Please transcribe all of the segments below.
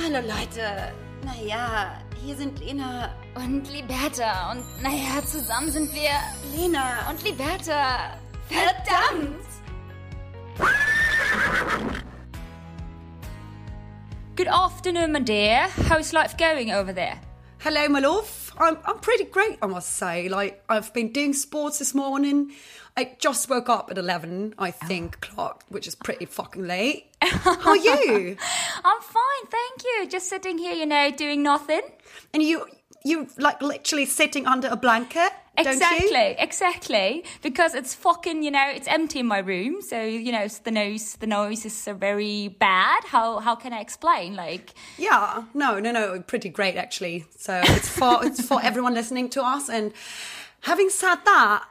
Hallo Leute. Naja, hier sind Lena Und Liberta. Und naja, zusammen sind wir Lena und Liberta. Verdammt! Good afternoon, my dear. How's life going over there? Hello, my love. I'm, I'm pretty great, I must say. Like, I've been doing sports this morning. I just woke up at 11, I oh. think, clock, which is pretty fucking late. How are you? I'm fine, thank you. Just sitting here, you know, doing nothing. And you, you like literally sitting under a blanket, don't Exactly, you? exactly. Because it's fucking, you know, it's empty in my room. So, you know, the noise, the noises are very bad. How, how can I explain? Like, Yeah, no, no, no, pretty great actually. So it's for it's for everyone listening to us. And having said that,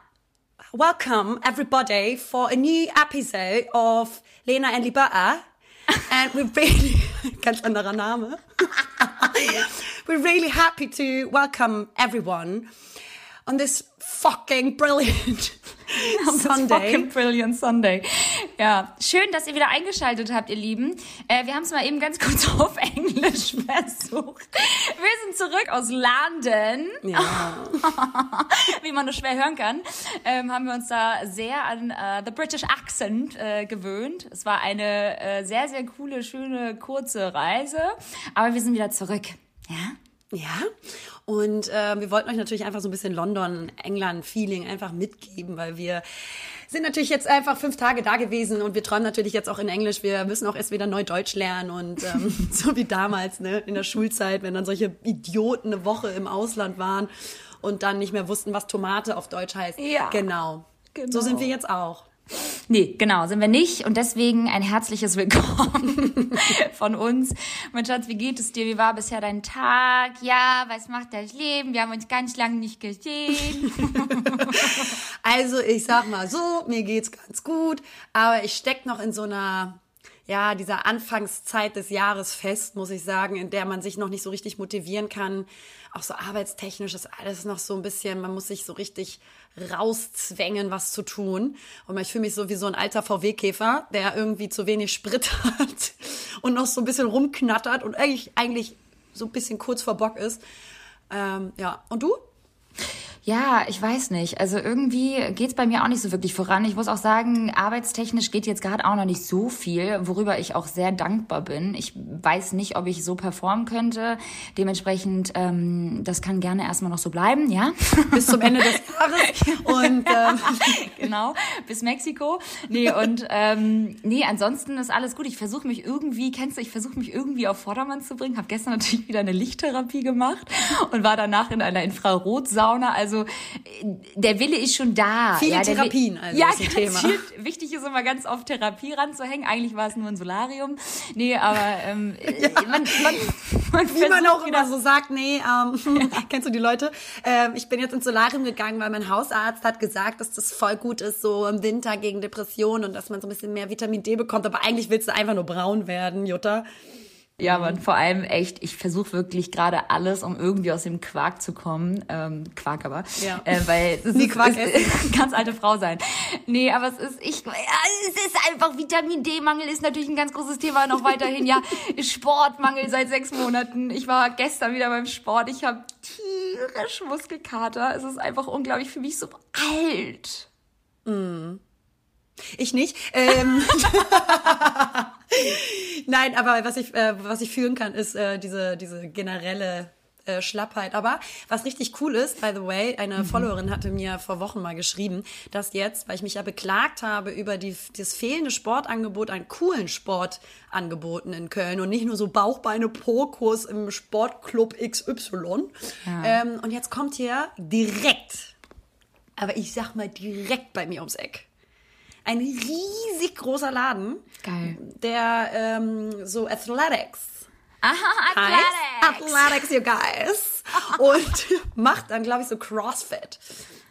welcome everybody for a new episode of Lena and Liberta. Äh? And we're really ganz anderer Name. we're really happy to welcome everyone on this fucking brilliant Sunday. Fucking Brilliant Sunday. Ja, schön, dass ihr wieder eingeschaltet habt, ihr Lieben. Äh, wir haben es mal eben ganz kurz auf Englisch versucht. Wir sind zurück aus London, Ja. wie man nur schwer hören kann. Ähm, haben wir uns da sehr an äh, the British Accent äh, gewöhnt. Es war eine äh, sehr, sehr coole, schöne, kurze Reise. Aber wir sind wieder zurück. Ja? Ja, und äh, wir wollten euch natürlich einfach so ein bisschen London, England-Feeling einfach mitgeben, weil wir sind natürlich jetzt einfach fünf Tage da gewesen und wir träumen natürlich jetzt auch in Englisch. Wir müssen auch erst wieder neu Deutsch lernen und ähm, so wie damals ne, in der Schulzeit, wenn dann solche Idioten eine Woche im Ausland waren und dann nicht mehr wussten, was Tomate auf Deutsch heißt. Ja. Genau. Genau. So sind wir jetzt auch. Nee, genau, sind wir nicht. Und deswegen ein herzliches Willkommen von uns. Mein Schatz, wie geht es dir? Wie war bisher dein Tag? Ja, was macht das Leben? Wir haben uns ganz lange nicht gesehen. Also ich sag mal so, mir geht's ganz gut, aber ich steck noch in so einer ja, dieser Anfangszeit des Jahres fest, muss ich sagen, in der man sich noch nicht so richtig motivieren kann. Auch so arbeitstechnisch ist alles noch so ein bisschen, man muss sich so richtig rauszwängen, was zu tun. Und ich fühle mich so wie so ein alter VW-Käfer, der irgendwie zu wenig Sprit hat und noch so ein bisschen rumknattert und eigentlich, eigentlich so ein bisschen kurz vor Bock ist. Ähm, ja, und du? Ja, ich weiß nicht. Also irgendwie geht's bei mir auch nicht so wirklich voran. Ich muss auch sagen, arbeitstechnisch geht jetzt gerade auch noch nicht so viel, worüber ich auch sehr dankbar bin. Ich weiß nicht, ob ich so performen könnte. Dementsprechend, ähm, das kann gerne erstmal noch so bleiben, ja? Bis zum Ende des Jahres. Und ähm, genau, bis Mexiko. Nee, und ähm, nee, ansonsten ist alles gut. Ich versuche mich irgendwie, kennst du, ich versuche mich irgendwie auf Vordermann zu bringen. Habe gestern natürlich wieder eine Lichttherapie gemacht und war danach in einer Infrarotsauna. Also äh, der Wille ist schon da. Viele ja, Therapien also ja, ist ein Thema. Viel, wichtig ist immer ganz oft Therapie ranzuhängen. Eigentlich war es nur ein Solarium. Nee, aber ähm, man, man, man wie man auch wieder- immer so sagt, nee, ähm, kennst du die Leute? Ähm, ich bin jetzt ins Solarium gegangen, weil mein Hausarzt hat gesagt, dass das voll gut ist, so im Winter gegen Depressionen und dass man so ein bisschen mehr Vitamin D bekommt. Aber eigentlich willst du einfach nur braun werden, Jutta. Ja, man, vor allem echt, ich versuche wirklich gerade alles, um irgendwie aus dem Quark zu kommen. Ähm, Quark aber. Ja. Äh, weil es ist, Quark es, ganz alte Frau sein. Nee, aber es ist, ich, ja, es ist einfach Vitamin D-Mangel ist natürlich ein ganz großes Thema noch weiterhin. Ja, Sportmangel seit sechs Monaten. Ich war gestern wieder beim Sport. Ich habe tierisch Muskelkater. Es ist einfach unglaublich für mich so alt. Ich nicht. Ähm, Nein, aber was ich, äh, was ich fühlen kann, ist äh, diese, diese generelle äh, Schlappheit. Aber was richtig cool ist, by the way, eine Followerin hatte mir vor Wochen mal geschrieben, dass jetzt, weil ich mich ja beklagt habe über die, das fehlende Sportangebot an coolen Sportangeboten in Köln und nicht nur so Bauchbeine Po-Kurs im Sportclub XY. Ähm, und jetzt kommt hier direkt, aber ich sag mal direkt bei mir ums Eck. Ein riesig großer Laden, Geil. der ähm, so Athletics Aha, heißt. Athletics. Athletics, you guys. Und macht dann, glaube ich, so CrossFit.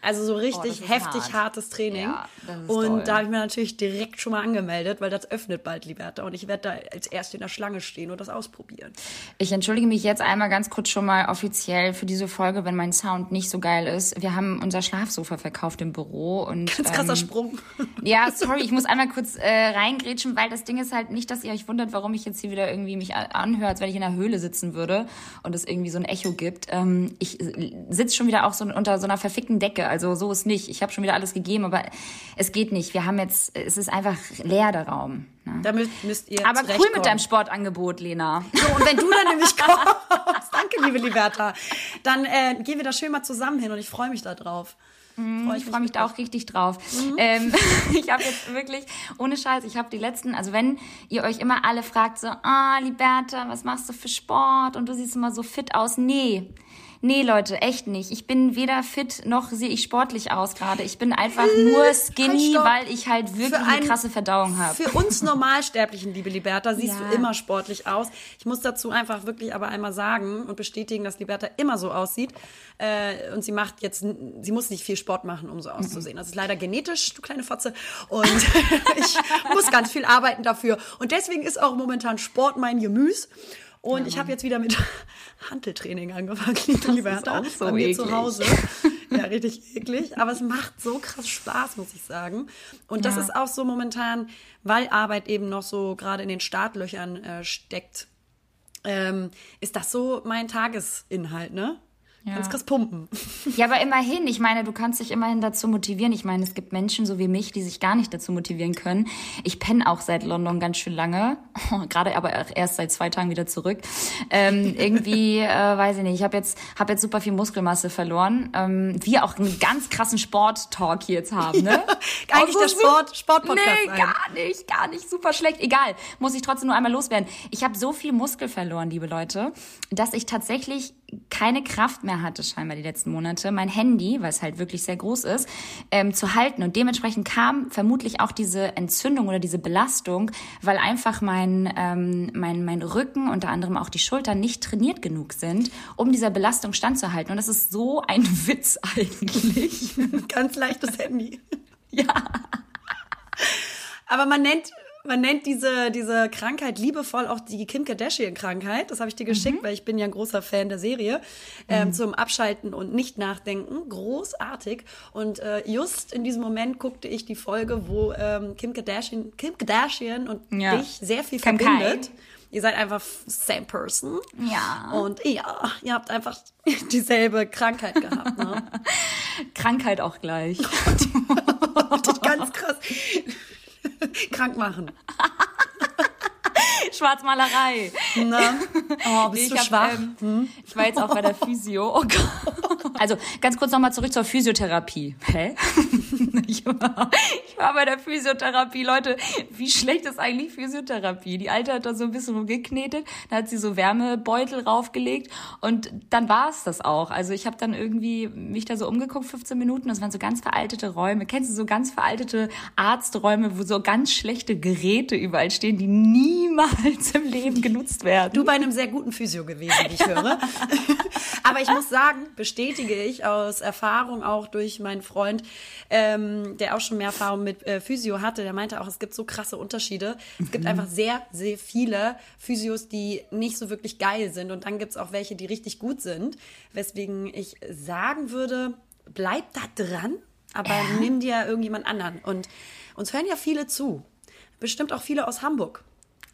Also so richtig ist heftig hart. hartes Training. Ja, und doll. da habe ich mir natürlich direkt schon mal angemeldet, weil das öffnet bald, Liberta. Und ich werde da als Erste in der Schlange stehen und das ausprobieren. Ich entschuldige mich jetzt einmal ganz kurz schon mal offiziell für diese Folge, wenn mein Sound nicht so geil ist. Wir haben unser Schlafsofa verkauft im Büro und Ganz krasser ähm, Sprung. Ja, sorry, ich muss einmal kurz äh, reingrätschen, weil das Ding ist halt nicht, dass ihr euch wundert, warum ich jetzt hier wieder irgendwie mich anhöre, als wenn ich in einer Höhle sitzen würde und es irgendwie so ein Echo gibt. Ähm, ich sitze schon wieder auch so unter so einer verfickten Decke, also so ist nicht. Ich habe schon wieder alles gegeben, aber es geht nicht. Wir haben jetzt, es ist einfach leer der Raum. Ne? Da müsst, müsst ihr Aber cool mit deinem Sportangebot, Lena. So, und wenn du dann nämlich kommst, danke, liebe Liberta, dann äh, gehen wir da schön mal zusammen hin und ich freue mich da drauf. Freu Ich freue mich da auch richtig drauf. Mhm. Ähm, ich habe jetzt wirklich, ohne Scheiß, ich habe die letzten, also wenn ihr euch immer alle fragt, so, ah, Liberta, was machst du für Sport? Und du siehst immer so fit aus. Nee. Nee, Leute, echt nicht. Ich bin weder fit noch sehe ich sportlich aus gerade. Ich bin einfach nur skinny, stopp. weil ich halt wirklich eine einen- krasse Verdauung habe. Für uns Normalsterblichen, liebe Liberta, siehst Ja. du immer sportlich aus. Ich muss dazu einfach wirklich aber einmal sagen und bestätigen, dass Liberta immer so aussieht. Äh, und sie macht jetzt, sie muss nicht viel Sport machen, um so auszusehen. Das ist leider genetisch, du kleine Fotze. Und ich muss ganz viel arbeiten dafür. Und deswegen ist auch momentan Sport mein Gemüse. Und ich habe jetzt wieder mit Hanteltraining angefangen, liebe auch so bei mir eklig. zu Hause. Ja, richtig eklig. Aber es macht so krass Spaß, muss ich sagen. Und das Ja. ist auch so momentan, weil Arbeit eben noch so gerade in den Startlöchern äh, steckt, ähm, ist das so mein Tagesinhalt, ne? Ja. Ganz krass pumpen. Ja, aber immerhin, ich meine, du kannst dich immerhin dazu motivieren. Ich meine, es gibt Menschen so wie mich, die sich gar nicht dazu motivieren können. Ich penne auch seit London ganz schön lange, gerade aber auch erst seit zwei Tagen wieder zurück. Ähm, irgendwie, äh, weiß ich nicht, ich habe jetzt, hab jetzt super viel Muskelmasse verloren. Ähm, wir auch einen ganz krassen Sport-Talk hier jetzt haben, ne? Eigentlich Auch der so Sport- Sport-Podcast Nee, sein. gar nicht, gar nicht, super schlecht. Egal, muss ich trotzdem nur einmal loswerden. Ich habe so viel Muskel verloren, liebe Leute, dass ich tatsächlich keine Kraft mehr hatte, scheinbar die letzten Monate, mein Handy, weil es halt wirklich sehr groß ist, ähm, zu halten. Und dementsprechend kam vermutlich auch diese Entzündung oder diese Belastung, weil einfach mein, ähm, mein, mein Rücken, unter anderem auch die Schultern, nicht trainiert genug sind, um dieser Belastung standzuhalten. Und das ist so ein Witz eigentlich. Ganz leichtes Handy. ja. Aber man nennt, man nennt diese, diese Krankheit liebevoll auch die Kim Kardashian-Krankheit. Das habe ich dir geschickt, weil ich bin ja ein großer Fan der Serie. Ähm, zum Abschalten und nicht nachdenken. Großartig. Und äh, just in diesem Moment guckte ich die Folge, wo ähm, Kim Kardashian, Kim Kardashian und Ja. dich sehr viel Kim verbindet. Ihr seid einfach same person. Ja. Und ja, ihr habt einfach dieselbe Krankheit gehabt. Ne? Krankheit auch gleich. Ganz krass krank machen. Schwarzmalerei. Ne? Oh, bist Ich du hab, schwach? ähm, Ich war jetzt auch bei der Physio. Oh Gott. Also ganz kurz nochmal zurück zur Physiotherapie. Hä? Ich war, ich war bei der Physiotherapie. Leute, wie schlecht ist eigentlich Physiotherapie? Die Alte hat da so ein bisschen rumgeknetet, da hat sie so Wärmebeutel raufgelegt und dann war es das auch. Also ich habe dann irgendwie mich da so umgeguckt, 15 Minuten. Das waren so ganz veraltete Räume. Kennst du so ganz veraltete Arzträume, wo so ganz schlechte Geräte überall stehen, die niemals im Leben genutzt werden? Du bei einem sehr guten Physio gewesen, wie ich höre. Aber ich muss sagen, bestätige ich aus Erfahrung auch durch meinen Freund, ähm, der auch schon mehr Erfahrung mit äh, Physio hatte, der meinte auch, es gibt so krasse Unterschiede. Es gibt einfach sehr, sehr viele Physios, die nicht so wirklich geil sind. Und dann gibt es auch welche, die richtig gut sind. Weswegen ich sagen würde, bleib da dran, aber nimm dir irgendjemand anderen. Und uns hören ja viele zu. Bestimmt auch viele aus Hamburg.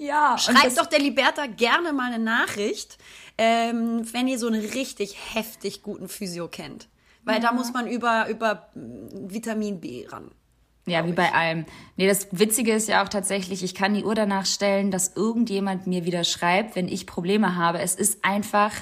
Ja, Schreibt doch der Liberta gerne mal eine Nachricht, ähm, wenn ihr so einen richtig heftig guten Physio kennt. Weil da muss man über, über mm, Vitamin B ran. Ja, wie bei allem. Nee, das Witzige ist ja auch tatsächlich, ich kann die Uhr danach stellen, dass irgendjemand mir wieder schreibt, wenn ich Probleme habe. Es ist einfach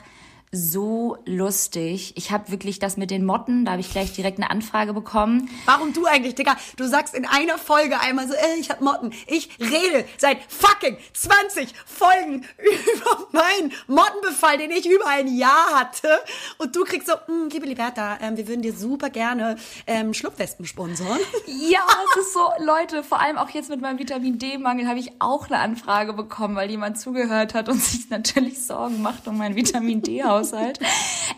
so lustig. Ich habe wirklich das mit den Motten, da habe ich gleich direkt eine Anfrage bekommen. Warum du eigentlich, Digga? Du sagst in einer Folge einmal so, ey, ich hab Motten. Ich rede seit fucking 20 Folgen über meinen Mottenbefall, den ich über ein Jahr hatte. Und du kriegst so, "Mm, liebe Liberta, ähm, wir würden dir super gerne ähm, Schlupfwespen sponsoren. Ja, es ist so, Leute, vor allem auch jetzt mit meinem Vitamin D-Mangel habe ich auch eine Anfrage bekommen, weil jemand zugehört hat und sich natürlich Sorgen macht um meinen Vitamin D-Haushalt.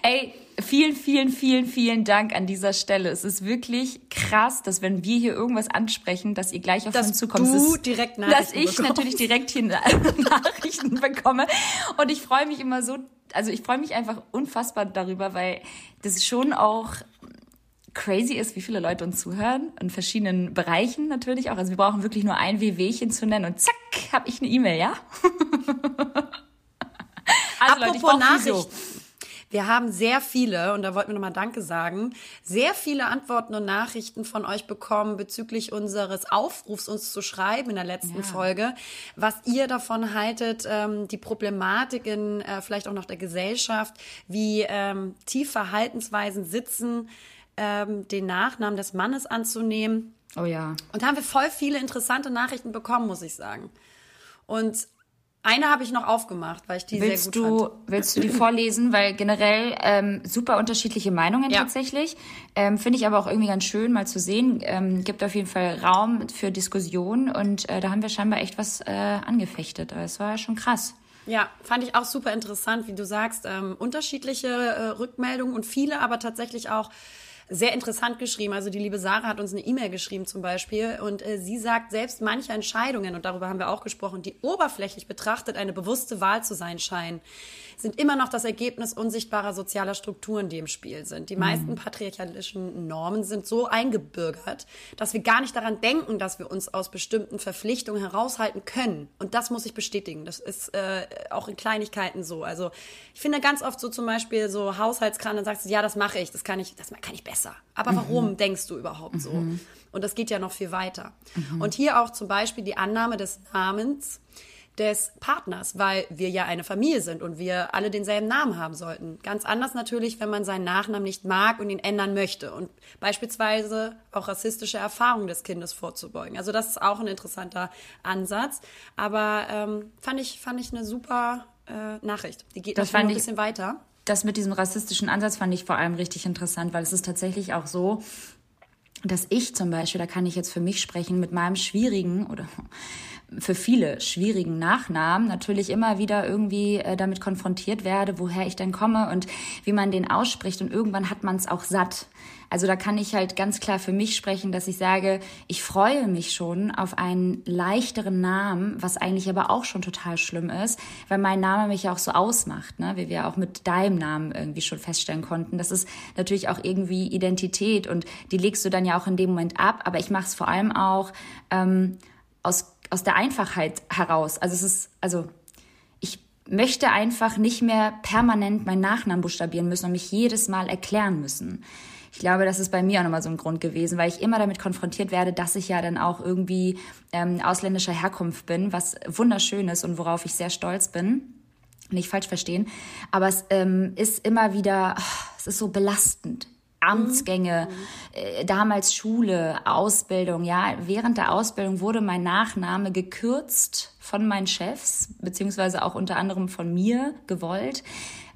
Ey, vielen, vielen, vielen, vielen Dank an dieser Stelle. Es ist wirklich krass, dass wenn wir hier irgendwas ansprechen, dass ihr gleich auf dass uns zukommt. Du direkt Nachrichten Dass ich bekommst. natürlich direkt hier Nachrichten bekomme. Und ich freue mich immer so, also ich freue mich einfach unfassbar darüber, weil das schon auch crazy ist, wie viele Leute uns zuhören, in verschiedenen Bereichen natürlich auch. Also wir brauchen wirklich nur ein WWchen zu nennen und zack, habe ich eine E-Mail, ja? also Apropos Leute, ich Nachrichten. Wir haben sehr viele, und da wollten wir nochmal Danke sagen, sehr viele Antworten und Nachrichten von euch bekommen bezüglich unseres Aufrufs, uns zu schreiben in der letzten ja. Folge, was ihr davon haltet, ähm, die Problematik in äh, vielleicht auch noch der Gesellschaft, wie ähm, tief Verhaltensweisen sitzen, ähm, den Nachnamen des Mannes anzunehmen. Oh ja. Und da haben wir voll viele interessante Nachrichten bekommen, muss ich sagen. Und eine habe ich noch aufgemacht, weil ich die willst sehr gut du, fand. Willst du die vorlesen? Weil generell ähm, super unterschiedliche Meinungen ja. tatsächlich. Ähm, Finde ich aber auch irgendwie ganz schön mal zu sehen. Ähm, gibt auf jeden Fall Raum für Diskussion und äh, da haben wir scheinbar echt was äh, angefechtet. Es war schon krass. Ja, fand ich auch super interessant, wie du sagst. Ähm, unterschiedliche äh, Rückmeldungen und viele aber tatsächlich auch sehr interessant geschrieben. Also die liebe Sarah hat uns eine E-Mail geschrieben zum Beispiel und äh, sie sagt, selbst manche Entscheidungen, und darüber haben wir auch gesprochen, die oberflächlich betrachtet eine bewusste Wahl zu sein scheinen, sind immer noch das Ergebnis unsichtbarer sozialer Strukturen, die im Spiel sind. Die mhm. meisten patriarchalischen Normen sind so eingebürgert, dass wir gar nicht daran denken, dass wir uns aus bestimmten Verpflichtungen heraushalten können. Und das muss ich bestätigen. Das ist äh, auch in Kleinigkeiten so. Also ich finde ganz oft so zum Beispiel so Haushaltskran, dann sagst du, ja, das mache ich, das kann ich, das kann ich besser. Aber mhm. warum denkst du überhaupt so? Mhm. Und das geht ja noch viel weiter. Mhm. Und hier auch zum Beispiel die Annahme des Namens des Partners, weil wir ja eine Familie sind und wir alle denselben Namen haben sollten. Ganz anders natürlich, wenn man seinen Nachnamen nicht mag und ihn ändern möchte und beispielsweise auch rassistische Erfahrungen des Kindes vorzubeugen. Also das ist auch ein interessanter Ansatz, aber ähm, fand ich fand ich eine super äh, Nachricht. Die geht das noch ein bisschen weiter. Das mit diesem rassistischen Ansatz fand ich vor allem richtig interessant, weil es ist tatsächlich auch so, dass ich zum Beispiel, da kann ich jetzt für mich sprechen, mit meinem schwierigen oder für viele schwierigen Nachnamen natürlich immer wieder irgendwie äh, damit konfrontiert werde, woher ich denn komme und wie man den ausspricht. Und irgendwann hat man es auch satt. Also da kann ich halt ganz klar für mich sprechen, dass ich sage, ich freue mich schon auf einen leichteren Namen, was eigentlich aber auch schon total schlimm ist, weil mein Name mich ja auch so ausmacht, ne? wie wir auch mit deinem Namen irgendwie schon feststellen konnten. Das ist natürlich auch irgendwie Identität und die legst du dann ja auch in dem Moment ab. Aber ich mache es vor allem auch ähm, aus aus der Einfachheit heraus. Also es ist, also ich möchte einfach nicht mehr permanent meinen Nachnamen buchstabieren müssen und mich jedes Mal erklären müssen. Ich glaube, das ist bei mir auch nochmal so ein Grund gewesen, weil ich immer damit konfrontiert werde, dass ich ja dann auch irgendwie ähm, ausländischer Herkunft bin, was wunderschön ist und worauf ich sehr stolz bin. Nicht falsch verstehen. Aber es ähm, ist immer wieder, oh, es ist so belastend. Amtsgänge, mhm. äh, damals Schule, Ausbildung. Ja, während der Ausbildung wurde mein Nachname gekürzt von meinen Chefs, beziehungsweise auch unter anderem von mir gewollt,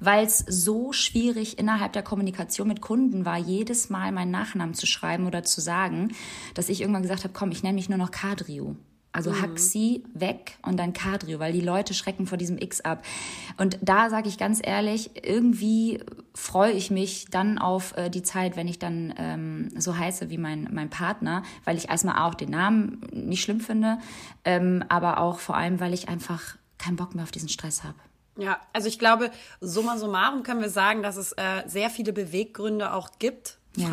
weil es so schwierig innerhalb der Kommunikation mit Kunden war, jedes Mal meinen Nachnamen zu schreiben oder zu sagen, dass ich irgendwann gesagt habe, komm, ich nenne mich nur noch Kadrio. Also mhm. Haxi weg und dann Cadrio, weil die Leute schrecken vor diesem X ab. Und da sage ich ganz ehrlich, irgendwie freue ich mich dann auf äh, die Zeit, wenn ich dann ähm, so heiße wie mein, mein Partner, weil ich erstmal auch den Namen nicht schlimm finde, ähm, aber auch vor allem, weil ich einfach keinen Bock mehr auf diesen Stress habe. Ja, also ich glaube, summa summarum können wir sagen, dass es äh, sehr viele Beweggründe auch gibt, ja.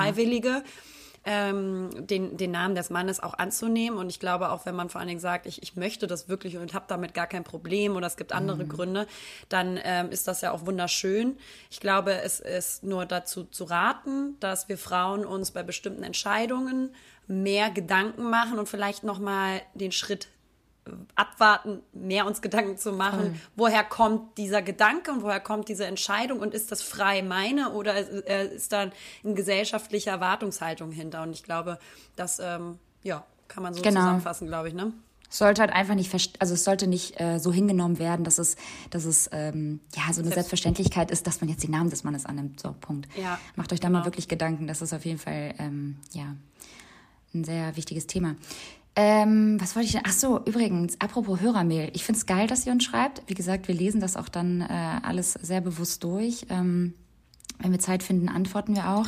Ähm, den, den Namen des Mannes auch anzunehmen. Und ich glaube, auch wenn man vor allen Dingen sagt, ich, ich möchte das wirklich und habe damit gar kein Problem oder es gibt andere mhm. Gründe, dann ähm, ist das ja auch wunderschön. Ich glaube, es ist nur dazu zu raten, dass wir Frauen uns bei bestimmten Entscheidungen mehr Gedanken machen und vielleicht noch mal den Schritt abwarten, mehr uns Gedanken zu machen, Voll. woher kommt dieser Gedanke und woher kommt diese Entscheidung und ist das frei meine oder ist da eine gesellschaftliche Erwartungshaltung hinter? Und ich glaube, das ähm, ja, kann man so genau. zusammenfassen, glaube ich, ne? sollte halt einfach nicht, also es sollte nicht äh, so hingenommen werden, dass es, dass es ähm, ja so eine Selbstverständlichkeit ist, dass man jetzt den Namen des Mannes annimmt. So, Punkt. Ja, Macht euch da genau. mal wirklich Gedanken. Das ist auf jeden Fall ähm, ja ein sehr wichtiges Thema. Ähm, was wollte ich denn? Ach so, übrigens, apropos Hörermail. Ich finde es geil, dass ihr uns schreibt. Wie gesagt, wir lesen das auch dann äh, alles sehr bewusst durch. Ähm, Wenn wir Zeit finden, antworten wir auch.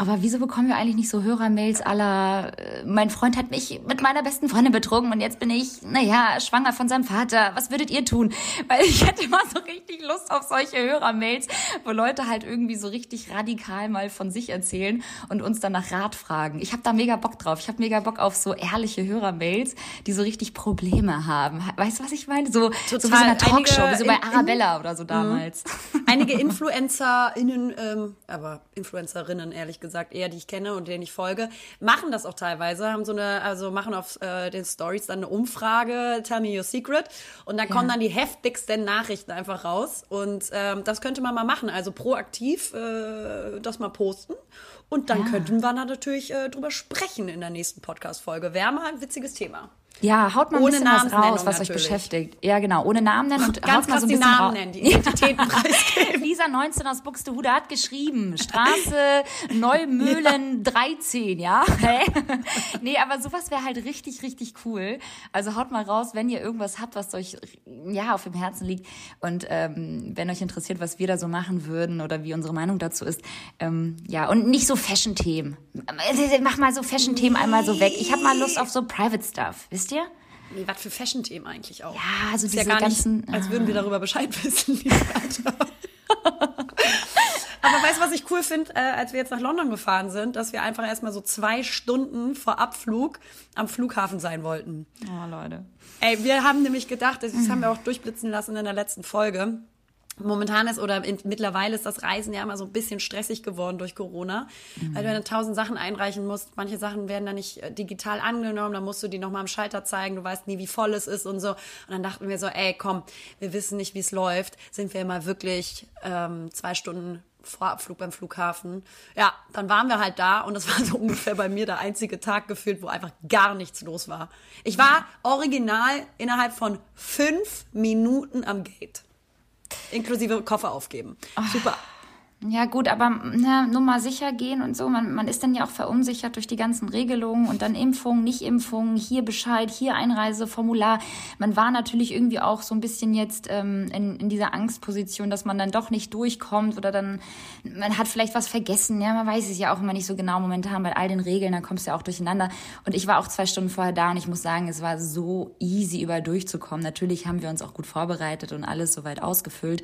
Aber wieso bekommen wir eigentlich nicht so Hörermails aller, äh, mein Freund hat mich mit meiner besten Freundin betrogen und jetzt bin ich, naja, schwanger von seinem Vater. Was würdet ihr tun? Weil ich hätte immer so richtig Lust auf solche Hörermails, wo Leute halt irgendwie so richtig radikal mal von sich erzählen und uns dann nach Rat fragen. Ich habe da mega Bock drauf. Ich habe mega Bock auf so ehrliche Hörermails, die so richtig Probleme haben. Weißt du, was ich meine? So, Total. so wie so eine Talkshow, wie so bei Arabella in, oder so damals. Einige InfluencerInnen, ähm, aber Influencerinnen ehrlich gesagt, gesagt, eher die ich kenne und denen ich folge, machen das auch teilweise, haben so eine, also machen auf äh, den Stories dann eine Umfrage, Tell me your secret, und dann ja. kommen dann die heftigsten Nachrichten einfach raus. Und ähm, das könnte man mal machen, also proaktiv äh, das mal posten. Und dann ja. könnten wir da natürlich äh, drüber sprechen in der nächsten Podcast-Folge. Wäre mal ein witziges Thema. Ja, haut mal ein bisschen was raus, was euch beschäftigt. Ja, genau, ohne Namen nennen und Ganz haut mal so ein die bisschen Namen nennen, die Identitäten preisgeben. Lisa 19 aus Buxtehude hat geschrieben, Straße Neumühlen ja. 13, ja? nee, aber sowas wäre halt richtig, richtig cool. Also haut mal raus, wenn ihr irgendwas habt, was euch ja auf dem Herzen liegt und ähm, wenn euch interessiert, was wir da so machen würden oder wie unsere Meinung dazu ist. Ähm, ja, und nicht so Fashion-Themen. Mach mal so Fashion-Themen einmal so weg. Ich habe mal Lust auf so Private Stuff, wisst wisst ihr? Nee, was für Fashion-Themen eigentlich auch. Ja, also ist diese ja gar ganzen, nicht, als würden wir ah. darüber Bescheid wissen. Aber weißt du, was ich cool finde, äh, als wir jetzt nach London gefahren sind, dass wir einfach erstmal so zwei Stunden vor Abflug am Flughafen sein wollten. Oh, Leute. Ey, wir haben nämlich gedacht, das haben wir auch durchblitzen lassen in der letzten Folge, Momentan ist oder in, mittlerweile ist das Reisen ja immer so ein bisschen stressig geworden durch Corona, mhm. weil du dann tausend Sachen einreichen musst. Manche Sachen werden dann nicht äh, digital angenommen, dann musst du die nochmal am Schalter zeigen, du weißt nie, wie voll es ist und so. Und dann dachten wir so, ey, komm, wir wissen nicht, wie es läuft, sind wir mal wirklich ähm, zwei Stunden vor Abflug beim Flughafen. Ja, dann waren wir halt da und das war so ungefähr bei mir der einzige Tag gefühlt, wo einfach gar nichts los war. Ich war original innerhalb von fünf Minuten am Gate. Inklusive Koffer aufgeben. Ach. Super. Ja gut, aber na, nur mal sicher gehen und so. Man, man ist dann ja auch verunsichert durch die ganzen Regelungen und dann Impfung, nicht Impfung, hier Bescheid, hier Einreiseformular. Man war natürlich irgendwie auch so ein bisschen jetzt ähm, in, in dieser Angstposition, dass man dann doch nicht durchkommt oder dann, man hat vielleicht was vergessen. Ja, man weiß es ja auch immer nicht so genau momentan bei all den Regeln, dann kommst du ja auch durcheinander. Und ich war auch zwei Stunden vorher da und ich muss sagen, es war so easy überall durchzukommen. Natürlich haben wir uns auch gut vorbereitet und alles soweit ausgefüllt.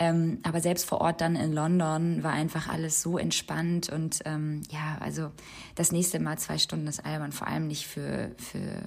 Ähm, aber selbst vor Ort dann in London London war einfach alles so entspannt und ähm, ja, also das nächste Mal zwei Stunden ist albern, vor allem nicht für, für,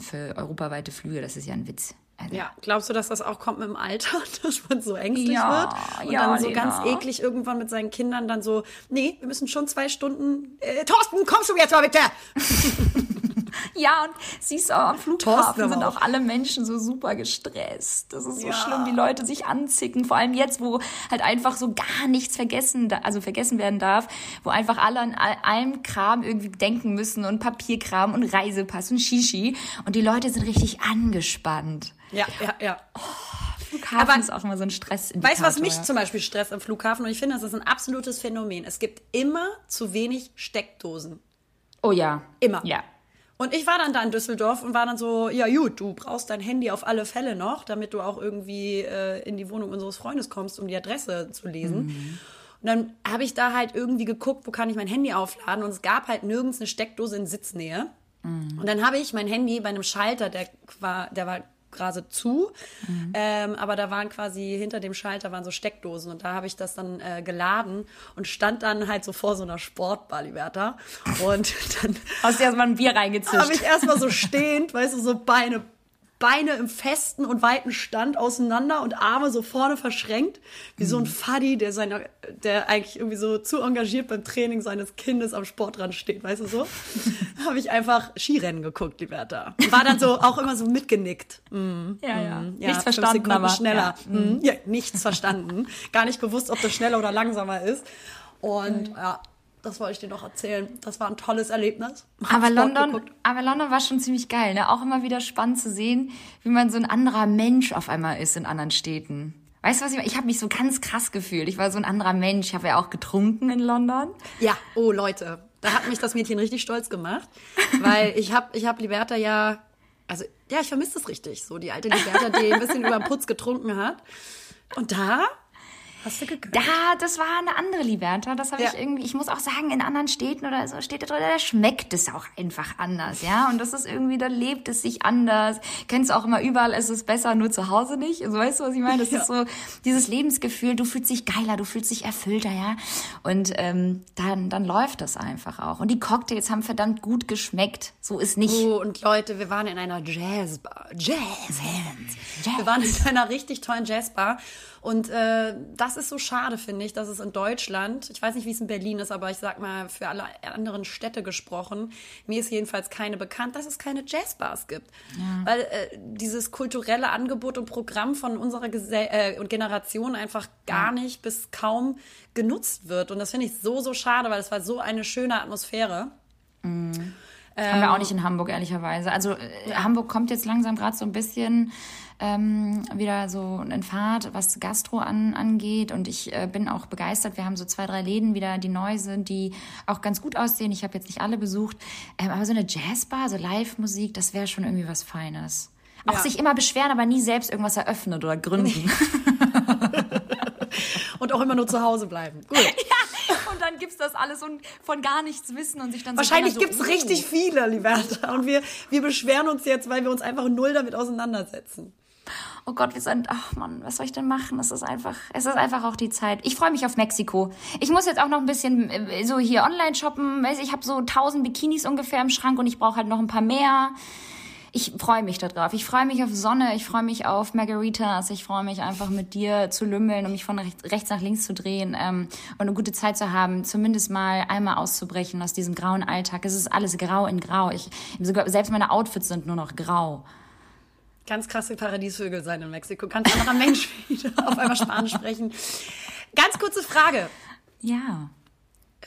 für europaweite Flüge, das ist ja ein Witz. Also. Ja, glaubst du, dass das auch kommt mit dem Alter, dass man so ängstlich ja, wird und ja, dann so ganz eklig irgendwann mit seinen Kindern dann so, nee, wir müssen schon zwei Stunden, äh, Thorsten, kommst du jetzt mal bitte? Ja, und siehst auch am Flughafen sind auch alle Menschen so super gestresst. Das ist so ja. schlimm, wie Leute sich anzicken. Vor allem jetzt, wo halt einfach so gar nichts vergessen, also vergessen werden darf, wo einfach alle an allem Kram irgendwie denken müssen und Papierkram und Reisepass und Shishi. Und die Leute sind richtig angespannt. Ja, ja, ja. Oh. Flughafen Aber ist auch immer so ein Stress. Weißt du, was mich zum Beispiel stresst am Flughafen? Und ich finde, das ist ein absolutes Phänomen. Es gibt immer zu wenig Steckdosen. Oh ja. Immer. Ja. Und ich war dann da in Düsseldorf und war dann so, ja gut, du brauchst dein Handy auf alle Fälle noch, damit du auch irgendwie äh, in die Wohnung unseres Freundes kommst, um die Adresse zu lesen. Mhm. Und dann habe ich da halt irgendwie geguckt, wo kann ich mein Handy aufladen und es gab halt nirgends eine Steckdose in Sitznähe. Mhm. Und dann habe ich mein Handy bei einem Schalter, der war, der war gerade zu. Mhm. Ähm, aber da waren quasi hinter dem Schalter waren so Steckdosen und da habe ich das dann äh, geladen und stand dann halt so vor so einer Sportbar, Liberta. Und dann hast du erstmal ein Bier reingezischt. Habe ich erstmal so stehend, weißt du, so Beine Beine im festen und weiten Stand auseinander und Arme so vorne verschränkt, wie mhm. so ein mhm. Faddy, der seiner, der eigentlich irgendwie so zu engagiert beim Training seines Kindes am Sportrand steht, weißt du so? habe ich einfach Skirennen geguckt, Liberta. War dann so auch immer so mitgenickt. Mhm. Ja, ja. Mhm. ja. Nichts verstanden, aber schneller. Ja. Mhm. ja, nichts verstanden. Gar nicht gewusst, ob das schneller oder langsamer ist. Und ja, das wollte ich dir noch erzählen. Das war ein tolles Erlebnis. Aber London, aber London war schon ziemlich geil, ne? Auch immer wieder spannend zu sehen, wie man so ein anderer Mensch auf einmal ist in anderen Städten. Weißt du was ich Ich habe mich so ganz krass gefühlt. Ich war so ein anderer Mensch. Ich habe ja auch getrunken in London. Ja, oh Leute, da hat mich das Mädchen richtig stolz gemacht, weil ich habe ich hab Liberta ja also ja, ich vermisse es richtig, so die alte Liberta, die ein bisschen über den Putz getrunken hat. Und da Hast du gegönnt? Da, das war eine andere Liberta. Das habe Ja. ich irgendwie, ich muss auch sagen, in anderen Städten oder so Städte drin, da schmeckt es auch einfach anders, ja. Und das ist irgendwie, da lebt es sich anders. Kennst du auch immer überall, ist es besser, nur zu Hause nicht. Also weißt du, was ich meine? Das Ja. ist so dieses Lebensgefühl, du fühlst dich geiler, du fühlst dich erfüllter, ja. Und ähm, dann, dann läuft das einfach auch. Und die Cocktails haben verdammt gut geschmeckt. So ist nicht. Oh, und Leute, wir waren in einer Jazzbar. Jazzhands. Wir waren in einer richtig tollen Jazzbar. Und äh, das ist so schade, finde ich, dass es in Deutschland, ich weiß nicht, wie es in Berlin ist, aber ich sag mal für alle anderen Städte gesprochen, mir ist jedenfalls keine bekannt, dass es keine Jazzbars gibt. Weil äh, dieses kulturelle Angebot und Programm von unserer Gesell äh, Generation einfach gar nicht bis kaum genutzt wird. Und das finde ich so, so schade, weil es war so eine schöne Atmosphäre. Haben Ähm, wir auch nicht in Hamburg, ehrlicherweise. Also äh, Hamburg kommt jetzt langsam gerade so ein bisschen ähm, wieder so in Fahrt, was Gastro an, angeht. Und ich äh, bin auch begeistert. Wir haben so zwei, drei Läden wieder, die neu sind, die auch ganz gut aussehen. Ich habe jetzt nicht alle besucht. Ähm, aber so eine Jazzbar, so Live-Musik, das wäre schon irgendwie was Feines. Auch Ja. sich immer beschweren, aber nie selbst irgendwas eröffnet oder gründen. Und auch immer nur zu Hause bleiben. Gut. und dann gibt's das alles und von gar nichts wissen und sich dann Wahrscheinlich so, gibt's uh. richtig viele, Liberta. Und wir, wir beschweren uns jetzt, weil wir uns einfach null damit auseinandersetzen. Oh Gott, wir sind, ach Mann, was soll ich denn machen? Es ist einfach, es ist einfach auch die Zeit. Ich freue mich auf Mexiko. Ich muss jetzt auch noch ein bisschen äh, so hier online shoppen. Ich habe so 1000 Bikinis ungefähr im Schrank und ich brauche halt noch ein paar mehr. Ich freue mich darauf. Ich freue mich auf Sonne. Ich freue mich auf Margaritas. Ich freue mich einfach mit dir zu lümmeln und mich von rechts, nach links zu drehen ähm, und eine gute Zeit zu haben. Zumindest mal einmal auszubrechen aus diesem grauen Alltag. Es ist alles grau in grau. Ich selbst meine Outfits sind nur noch grau. Ganz krasse Paradiesvögel sein in Mexiko. Ganz anderer Mensch wieder auf einmal Spanisch sprechen. Ganz kurze Frage. Ja.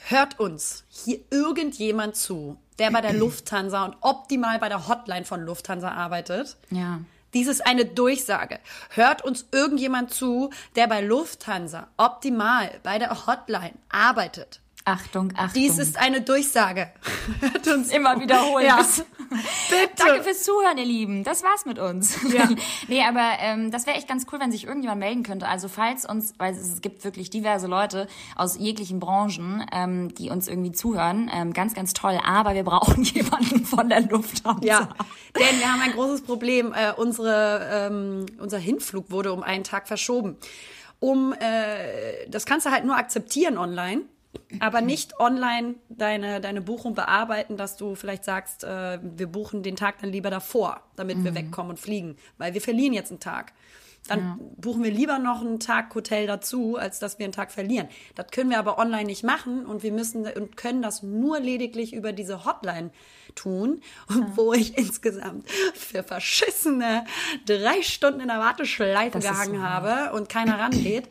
Hört uns hier irgendjemand zu, der bei der Lufthansa und optimal bei der Hotline von Lufthansa arbeitet? Ja. Dies ist eine Durchsage. Hört uns irgendjemand zu, der bei Lufthansa optimal bei der Hotline arbeitet? Achtung, Achtung. Dies ist eine Durchsage. Hört uns immer wiederholen. Ja. Bitte. Danke fürs Zuhören, ihr Lieben. Das war's mit uns. Ja. nee, aber ähm, das wäre echt ganz cool, wenn sich irgendjemand melden könnte. Also falls uns, weil es gibt wirklich diverse Leute aus jeglichen Branchen, ähm, die uns irgendwie zuhören, ähm, ganz, ganz toll. Aber wir brauchen jemanden von der Lufthansa. Ja, denn wir haben ein großes Problem. Äh, unsere, ähm, unser Hinflug wurde um einen Tag verschoben. Um, äh, das kannst du halt nur akzeptieren online, aber nicht online deine, deine Buchung bearbeiten, dass du vielleicht sagst, äh, wir buchen den Tag dann lieber davor, damit wir wegkommen und fliegen, weil wir verlieren jetzt einen Tag. Dann buchen wir lieber noch einen Tag Hotel dazu, als dass wir einen Tag verlieren. Das können wir aber online nicht machen und wir müssen und können das nur lediglich über diese Hotline tun, und wo ich insgesamt für verschissene drei Stunden in der Warteschleife Das gehangen so habe und keiner rangeht.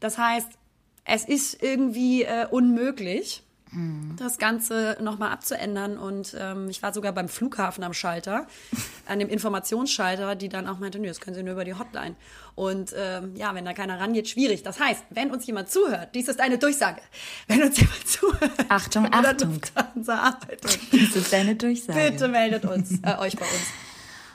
Das heißt, es ist irgendwie äh, unmöglich, das Ganze nochmal abzuändern. Und ähm, ich war sogar beim Flughafen am Schalter, an dem Informationsschalter, die dann auch meinte, nö, das können Sie nur über die Hotline. Und ähm, ja, wenn da keiner rangeht, schwierig. Das heißt, wenn uns jemand zuhört, dies ist eine Durchsage, wenn uns jemand zuhört, Achtung, Achtung. Das ist deine Durchsage. bitte meldet uns, äh, euch bei uns.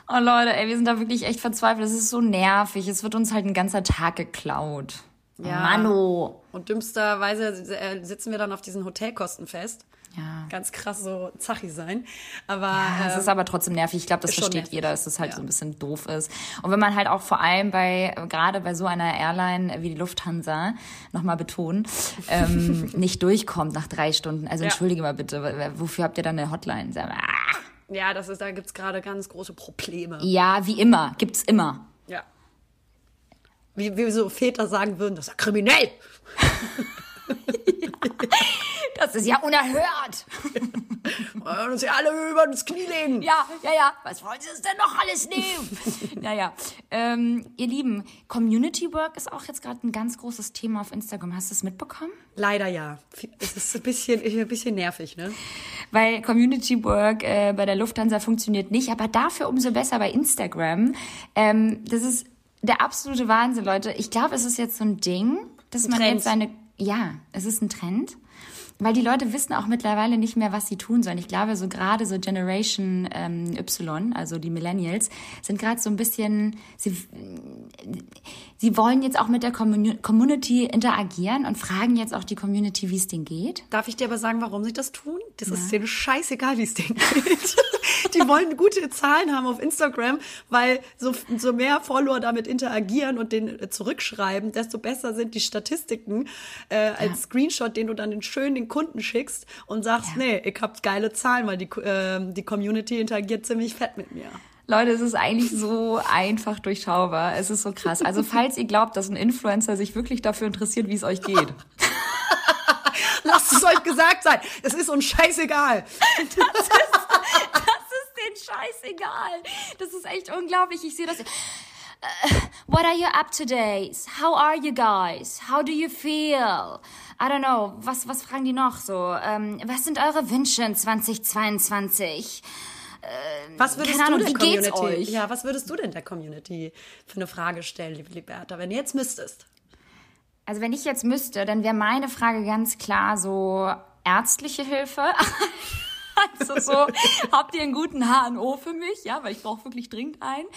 Oh Leute, ey, wir sind da wirklich echt verzweifelt. Es ist so nervig. Es wird uns halt ein ganzer Tag geklaut. Ja. Mano. Und dümmsterweise äh, sitzen wir dann auf diesen Hotelkosten fest. Ja. Ganz krass so Zachi sein. Aber Ja, es äh, ist aber trotzdem nervig. Ich glaube, das versteht nervig. jeder, dass es halt Ja. so ein bisschen doof ist. Und wenn man halt auch vor allem bei, gerade bei so einer Airline wie die Lufthansa, nochmal betonen, ähm, nicht durchkommt nach drei Stunden. Also Ja. entschuldige mal bitte, wofür habt ihr dann eine Hotline? Ah. ja, das ist, da gibt's gerade ganz große Probleme. Ja, wie immer, gibt's immer. Ja. Wie, wie so Väter sagen würden, das ist ja kriminell. Das ist ja unerhört. Und uns ja alle über das Knie legen. Ja, ja, ja. Was wollen Sie uns denn noch alles nehmen? naja, ähm, ihr Lieben, Community Work ist auch jetzt gerade ein ganz großes Thema auf Instagram. Hast du es mitbekommen? Leider ja. Es ist ein bisschen, ein bisschen nervig, ne? Weil Community Work äh, bei der Lufthansa funktioniert nicht, aber dafür umso besser bei Instagram. Ähm, das ist der absolute Wahnsinn, Leute. Ich glaube, es ist jetzt so ein Ding, dass man Trend. jetzt seine, ja, es ist ein Trend. Weil die Leute wissen auch mittlerweile nicht mehr, was sie tun sollen. Ich glaube, so gerade so Generation ähm, Y, also die Millennials, sind gerade so ein bisschen, sie, Sie wollen jetzt auch mit der Community interagieren und fragen jetzt auch die Community, wie es denen geht. Darf ich dir aber sagen, warum sie das tun? Das ja. ist denen scheißegal, wie es denen geht. die wollen gute Zahlen haben auf Instagram, weil so, so mehr Follower damit interagieren und den äh, zurückschreiben, desto besser sind die Statistiken äh, als ja. Screenshot, den du dann den schön den Kunden schickst und sagst, ja. nee, ich hab geile Zahlen, weil die, äh, die Community interagiert ziemlich fett mit mir. Leute, es ist eigentlich so einfach durchschaubar. Es ist so krass. Also falls ihr glaubt, dass ein Influencer sich wirklich dafür interessiert, wie es euch geht. Lasst es euch gesagt sein. Es ist uns scheißegal. Das ist, das ist den scheißegal. Das ist echt unglaublich. Ich sehe das. Uh, what are you up to days? How are you guys? How do you feel? I don't know. Was, was fragen die noch so? Ähm, was sind eure Wünsche in 2022? Äh, was würdest du Ahnung, der Community? Ja, was würdest du denn der Community für eine Frage stellen, liebe Liberta, wenn du jetzt müsstest? Also wenn ich jetzt müsste, dann wäre meine Frage ganz klar so ärztliche Hilfe. also so, habt ihr einen guten HNO für mich? Ja, weil ich brauche wirklich dringend einen.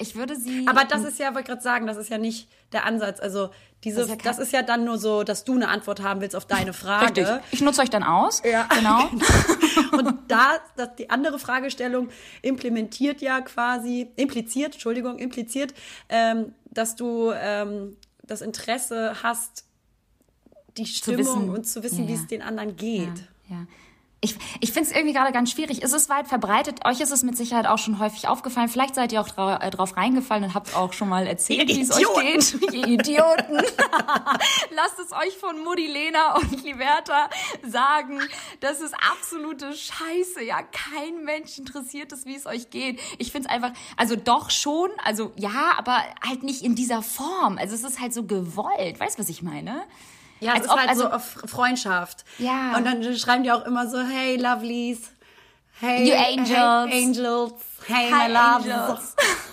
Ich würde sie. Aber das ist ja, wollte gerade sagen, das ist ja nicht der Ansatz. Also diese, das ist, ja das ist, ja dann nur so, dass du eine Antwort haben willst auf deine Frage. Richtig. Ich nutze euch dann aus. Ja. Genau. Und da, das, die andere Fragestellung implementiert ja quasi, impliziert, Entschuldigung, impliziert, ähm, dass du ähm, das Interesse hast, die Stimmung wissen, und zu wissen, ja, wie es den anderen geht. Ja ich, ich finde es irgendwie gerade ganz schwierig. Es ist weit verbreitet. Euch ist es mit Sicherheit auch schon häufig aufgefallen. Vielleicht seid ihr auch dra äh, drauf reingefallen und habt auch schon mal erzählt, wie es euch geht. Ihr Idioten. Lasst es euch von Mutti Lena und Liberta sagen. Das ist absolute Scheiße. Ja, kein Mensch interessiert es, wie es euch geht. Ich finde es einfach, also doch schon, also ja, aber halt nicht in dieser Form. Also es ist halt so gewollt. Weißt du, was ich meine? Ja, es ist ob, halt also, so auf Freundschaft. Ja. Und dann schreiben die auch immer so, hey, Lovelies. Hey, you angels. Hey, angels. Hey, Hi, my loves.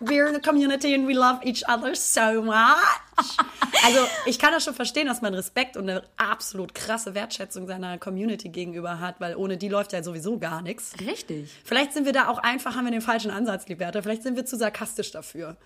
We're in a community and we love each other so much. Also ich kann das schon verstehen, dass man Respekt und eine absolut krasse Wertschätzung seiner Community gegenüber hat, weil ohne die läuft ja sowieso gar nichts. Richtig. Vielleicht sind wir da auch einfach, haben wir den falschen Ansatz, Liberta. Vielleicht sind wir zu sarkastisch dafür.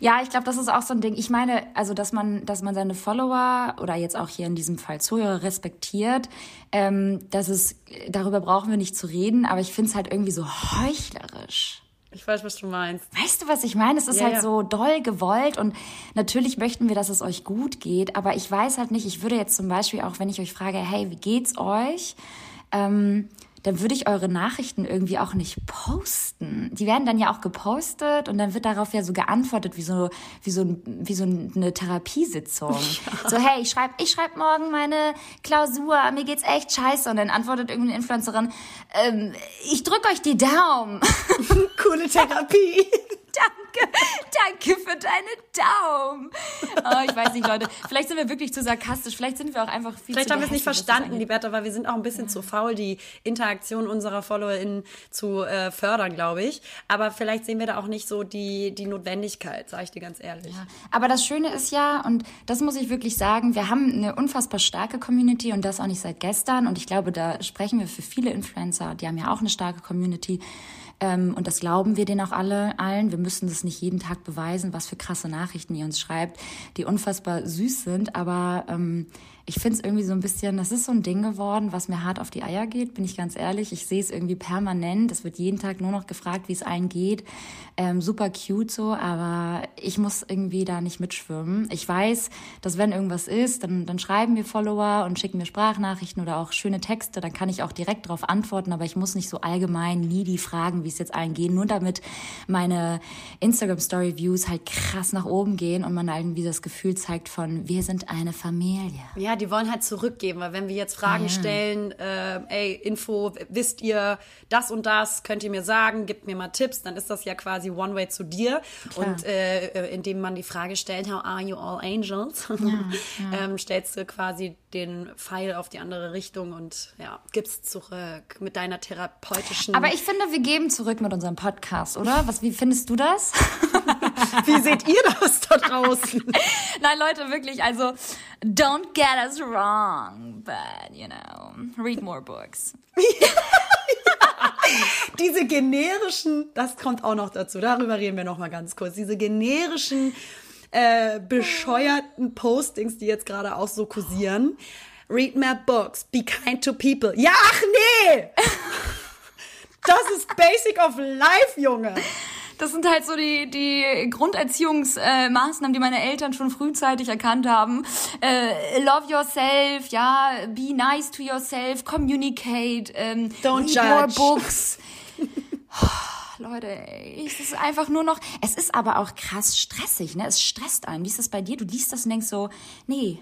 Ja, ich glaube, das ist auch so ein Ding. Ich meine, also dass man, dass man seine Follower oder jetzt auch hier in diesem Fall Zuhörer respektiert, ähm, dass es, darüber brauchen wir nicht zu reden, aber ich finde es halt irgendwie so heuchlerisch. Ich weiß, was du meinst. Weißt du, was ich meine? Es ist ja, halt ja. so doll gewollt und natürlich möchten wir, dass es euch gut geht, aber ich weiß halt nicht, ich würde jetzt zum Beispiel auch, wenn ich euch frage, hey, wie geht's euch? Ähm, dann würde ich eure Nachrichten irgendwie auch nicht posten. Die werden dann ja auch gepostet und dann wird darauf ja so geantwortet wie so wie so wie so eine Therapiesitzung. Ja. So hey, ich schreibe ich schreib morgen meine Klausur, mir geht's echt scheiße und dann antwortet irgendeine Influencerin, ähm, ich drück euch die Daumen. Coole Therapie. Danke, danke für deine Daumen. Oh, ich weiß nicht, Leute. Vielleicht sind wir wirklich zu sarkastisch. Vielleicht sind wir auch einfach viel Vielleicht zu haben wir es nicht verstanden, Liberta, weil wir sind auch ein bisschen ja. zu faul, die Interaktion unserer FollowerInnen zu äh, fördern, glaube ich. Aber vielleicht sehen wir da auch nicht so die, die Notwendigkeit, sage ich dir ganz ehrlich. Ja. Aber das Schöne ist ja, und das muss ich wirklich sagen, wir haben eine unfassbar starke Community und das auch nicht seit gestern. Und ich glaube, da sprechen wir für viele Influencer, die haben ja auch eine starke Community. Ähm, und das glauben wir denen auch alle allen. Wir müssen das nicht jeden Tag beweisen, was für krasse Nachrichten ihr uns schreibt, die unfassbar süß sind. Aber ähm, ich finde es irgendwie so ein bisschen, das ist so ein Ding geworden, was mir hart auf die Eier geht, bin ich ganz ehrlich. Ich sehe es irgendwie permanent. Es wird jeden Tag nur noch gefragt, wie es allen geht. Ähm, super cute so, aber ich muss irgendwie da nicht mitschwimmen. Ich weiß, dass wenn irgendwas ist, dann, dann schreiben mir Follower und schicken mir Sprachnachrichten oder auch schöne Texte. Dann kann ich auch direkt darauf antworten, aber ich muss nicht so allgemein nie die fragen, wie es jetzt allen geht, nur damit meine Instagram-Story-Views halt krass nach oben gehen und man irgendwie das Gefühl zeigt von, wir sind eine Familie. Ja, die wollen halt zurückgeben, weil wenn wir jetzt Fragen ja. stellen, äh, ey, Info, wisst ihr das und das, könnt ihr mir sagen, gebt mir mal Tipps, dann ist das ja quasi One Way zu dir. Klar. Und äh, äh, indem man die Frage stellt, how are you all angels, ja, ja. ähm, stellst du quasi den Pfeil auf die andere Richtung und ja, gibst zurück mit deiner therapeutischen. Aber ich finde, wir geben zurück mit unserem Podcast, oder? Was, wie findest du das? wie seht ihr das da draußen? Nein, Leute, wirklich, also don't get us wrong, but you know, read more books. diese generischen, das kommt auch noch dazu, darüber reden wir noch mal ganz kurz, diese generischen äh, bescheuerten Postings, die jetzt gerade auch so kursieren. Read my books, be kind to people. Ja, ach nee! Das ist Basic of Life, Junge. Das sind halt so die, die Grunderziehungsmaßnahmen, äh, die meine Eltern schon frühzeitig erkannt haben. Äh, love yourself, ja, be nice to yourself, communicate, ähm, Don't read judge. more books. Leute, ey, es ist einfach nur noch, es ist aber auch krass stressig, ne? Es stresst einen. Wie ist das bei dir? Du liest das und denkst so, nee,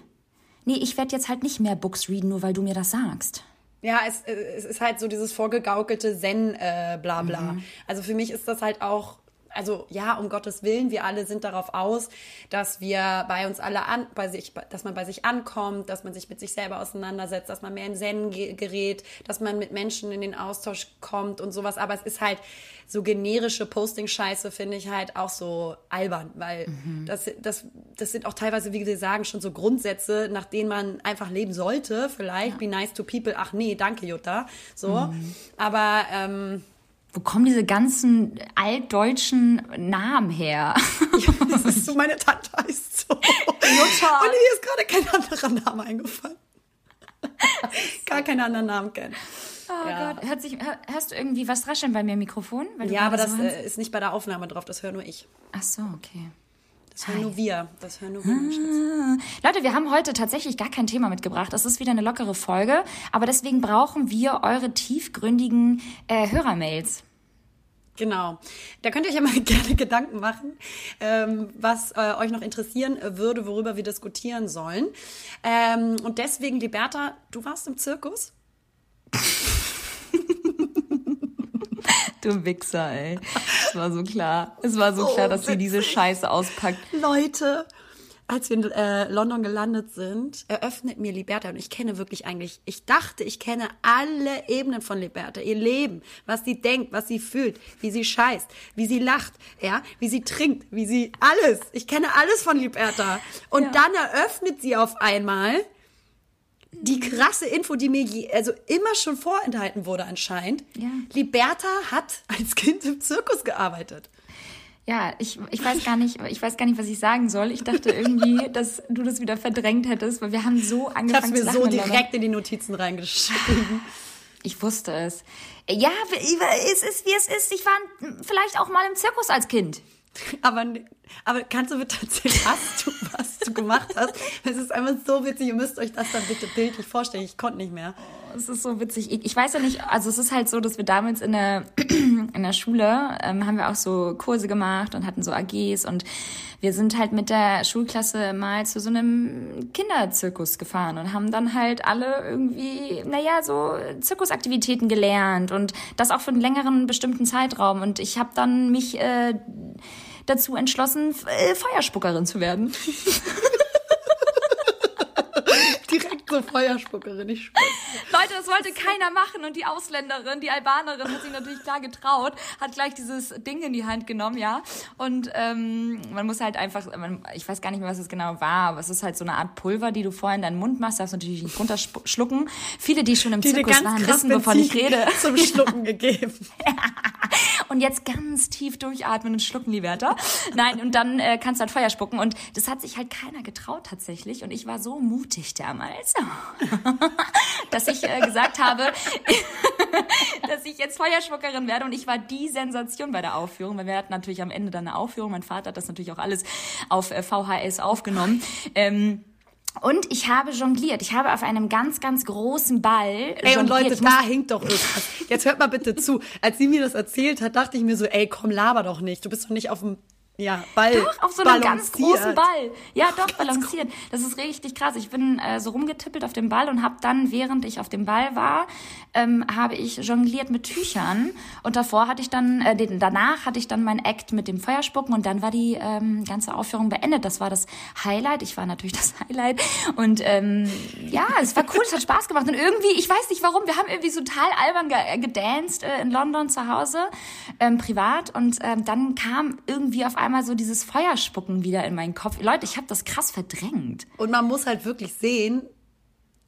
nee, ich werde jetzt halt nicht mehr Books readen, nur weil du mir das sagst. Ja, es, es ist halt so dieses vorgegaukelte Zen-Blabla. Mhm. Also für mich ist das halt auch, also ja, um Gottes Willen, wir alle sind darauf aus, dass wir bei uns alle an, bei sich, dass man bei sich ankommt, dass man sich mit sich selber auseinandersetzt, dass man mehr in Zen ge- gerät, dass man mit Menschen in den Austausch kommt und sowas. Aber es ist halt so generische Posting-Scheiße, finde ich halt auch so albern, weil das, das, das sind auch teilweise, wie Sie sagen, schon so Grundsätze, nach denen man einfach leben sollte. Vielleicht be nice to people. Ach nee, danke Jutta. So, aber ähm, Wo kommen diese ganzen altdeutschen Namen her? das ist so, meine Tante heißt so. Jutta. Und mir ist gerade kein anderer Name eingefallen. Gar keine anderen Namen kennen. Oh Ja. Gott, hört sich, hör, hörst du irgendwie was rascheln bei mir im Mikrofon? Ja, aber das Hans- äh, ist nicht bei der Aufnahme drauf, das hören nur ich. Ach so, okay. Das hören nur wir. Das hören nur wir. mein Schatz. Leute, wir haben heute tatsächlich gar kein Thema mitgebracht. Es ist wieder eine lockere Folge, aber deswegen brauchen wir eure tiefgründigen äh, Hörermails. Genau. Da könnt ihr euch ja mal gerne Gedanken machen, ähm, was äh, euch noch interessieren würde, worüber wir diskutieren sollen. Ähm, und deswegen, Liberta, du warst im Zirkus? Du Wichser, ey. Es war so klar. Es war so klar, dass sie diese Scheiße auspackt. Leute, als wir in äh, London gelandet sind, eröffnet mir Liberta und ich kenne wirklich eigentlich, ich dachte, ich kenne alle Ebenen von Liberta, ihr Leben, was sie denkt, was sie fühlt, wie sie scheißt, wie sie lacht, ja, wie sie trinkt, wie sie alles. Ich kenne alles von Liberta. Und Ja. dann eröffnet sie auf einmal die krasse Info, die mir je, also immer schon vorenthalten wurde anscheinend. Ja. Liberta hat als Kind im Zirkus gearbeitet. Ja, ich, ich weiß gar nicht, ich weiß gar nicht, was ich sagen soll. Ich dachte irgendwie, dass du das wieder verdrängt hättest, weil wir haben so Ich angefangen es zu mir so direkt in die Notizen reingeschrieben. Ich wusste es. Ja, es ist wie es ist. Ich war vielleicht auch mal im Zirkus als Kind. Aber, aber kannst du bitte erzählen, was du, was du gemacht hast? Es ist einfach so witzig. Ihr müsst euch das dann bitte bildlich vorstellen. Ich konnte nicht mehr. Es ist so witzig. Ich, ich weiß ja nicht, also es ist halt so, dass wir damals in der, in der Schule, ähm, haben wir auch so Kurse gemacht und hatten so AGs und wir sind halt mit der Schulklasse mal zu so einem Kinderzirkus gefahren und haben dann halt alle irgendwie, naja, so Zirkusaktivitäten gelernt und das auch für einen längeren bestimmten Zeitraum. Und ich habe dann mich äh, dazu entschlossen, äh, Feuerspuckerin zu werden. So Feuerspuckerin, ich schwör's. Leute, das wollte keiner machen und die Ausländerin, die Albanerin hat sich natürlich klar getraut, hat gleich dieses Ding in die Hand genommen, ja. Und ähm, man muss halt einfach, man, ich weiß gar nicht mehr, was es genau war, aber es ist halt so eine Art Pulver, die du vorher in deinen Mund machst, darfst natürlich nicht runterschlucken. Viele, die schon im Die Zirkus waren, wissen, wovon ich rede. zum Schlucken gegeben. Und jetzt ganz tief durchatmen und schlucken, Liberta. Nein, und dann äh, kannst du halt Feuer spucken. Und das hat sich halt keiner getraut tatsächlich. Und ich war so mutig damals, dass ich äh, gesagt habe, dass ich jetzt Feuerspuckerin werde. Und ich war die Sensation bei der Aufführung, weil wir hatten natürlich am Ende dann eine Aufführung. Mein Vater hat das natürlich auch alles auf äh, VHS aufgenommen. Ähm, und ich habe jongliert. Ich habe auf einem ganz, ganz großen Ball Ey, und. Leute, da hinkt doch irgendwas. Jetzt hört mal bitte zu. Als sie mir das erzählt hat, dachte ich mir so, ey, komm, laber doch nicht. Du bist doch nicht auf dem ja, Ball. Doch, auf so einem ganz großen Ball. Ja, doch, balanciert. Das ist richtig krass. Ich bin äh, so rumgetippelt auf dem Ball und habe dann, während ich auf dem Ball war, ähm, habe ich jongliert mit Tüchern. Und davor hatte ich dann, äh, den, danach hatte ich dann mein Act mit dem Feuerspucken und dann war die ähm, ganze Aufführung beendet. Das war das Highlight. Ich war natürlich das Highlight. Und ähm, ja, es war cool, es hat Spaß gemacht. Und irgendwie, ich weiß nicht warum, wir haben irgendwie so total albern ge gedanced äh, in London zu Hause, ähm, privat. Und ähm, dann kam irgendwie auf einmal so dieses Feuerspucken wieder in meinen Kopf. Leute, ich habe das krass verdrängt. Und man muss halt wirklich sehen,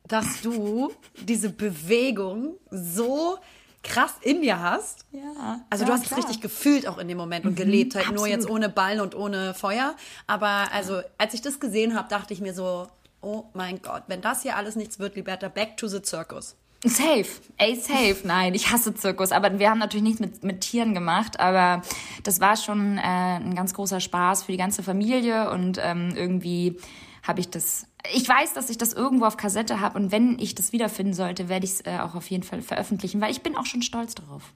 dass du diese Bewegung so krass in dir hast. Ja. Also ja, du hast klar. es richtig gefühlt auch in dem Moment und gelebt, halt nur absolut. jetzt ohne Ball und ohne Feuer. Aber also, als ich das gesehen habe, dachte ich mir so, oh mein Gott, wenn das hier alles nichts wird, Liberta, back to the circus. Safe, ey, safe. Nein, ich hasse Zirkus, aber wir haben natürlich nichts mit, mit Tieren gemacht, aber das war schon äh, ein ganz großer Spaß für die ganze Familie und ähm, irgendwie habe ich das. Ich weiß, dass ich das irgendwo auf Kassette habe und wenn ich das wiederfinden sollte, werde ich es äh, auch auf jeden Fall veröffentlichen, weil ich bin auch schon stolz darauf.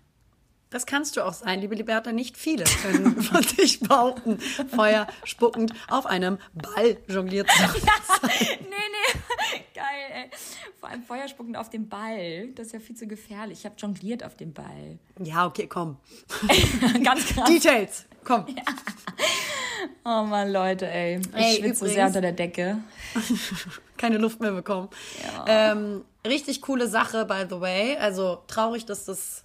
Das kannst du auch sein, liebe Liberta. Nicht viele können von dich behaupten, Feuer spuckend auf einem Ball jongliert zu haben. nee, nee, geil, ey. Vor allem Feuerspuckend auf dem Ball, das ist ja viel zu gefährlich. Ich habe jongliert auf dem Ball. Ja, okay, komm. Ganz krass. Details, komm. Oh Mann, Leute, ey. Ich Ey, schwitze so übrigens- sehr unter der Decke. Keine Luft mehr bekommen. Ähm, richtig coole Sache, by the way. Also traurig, dass das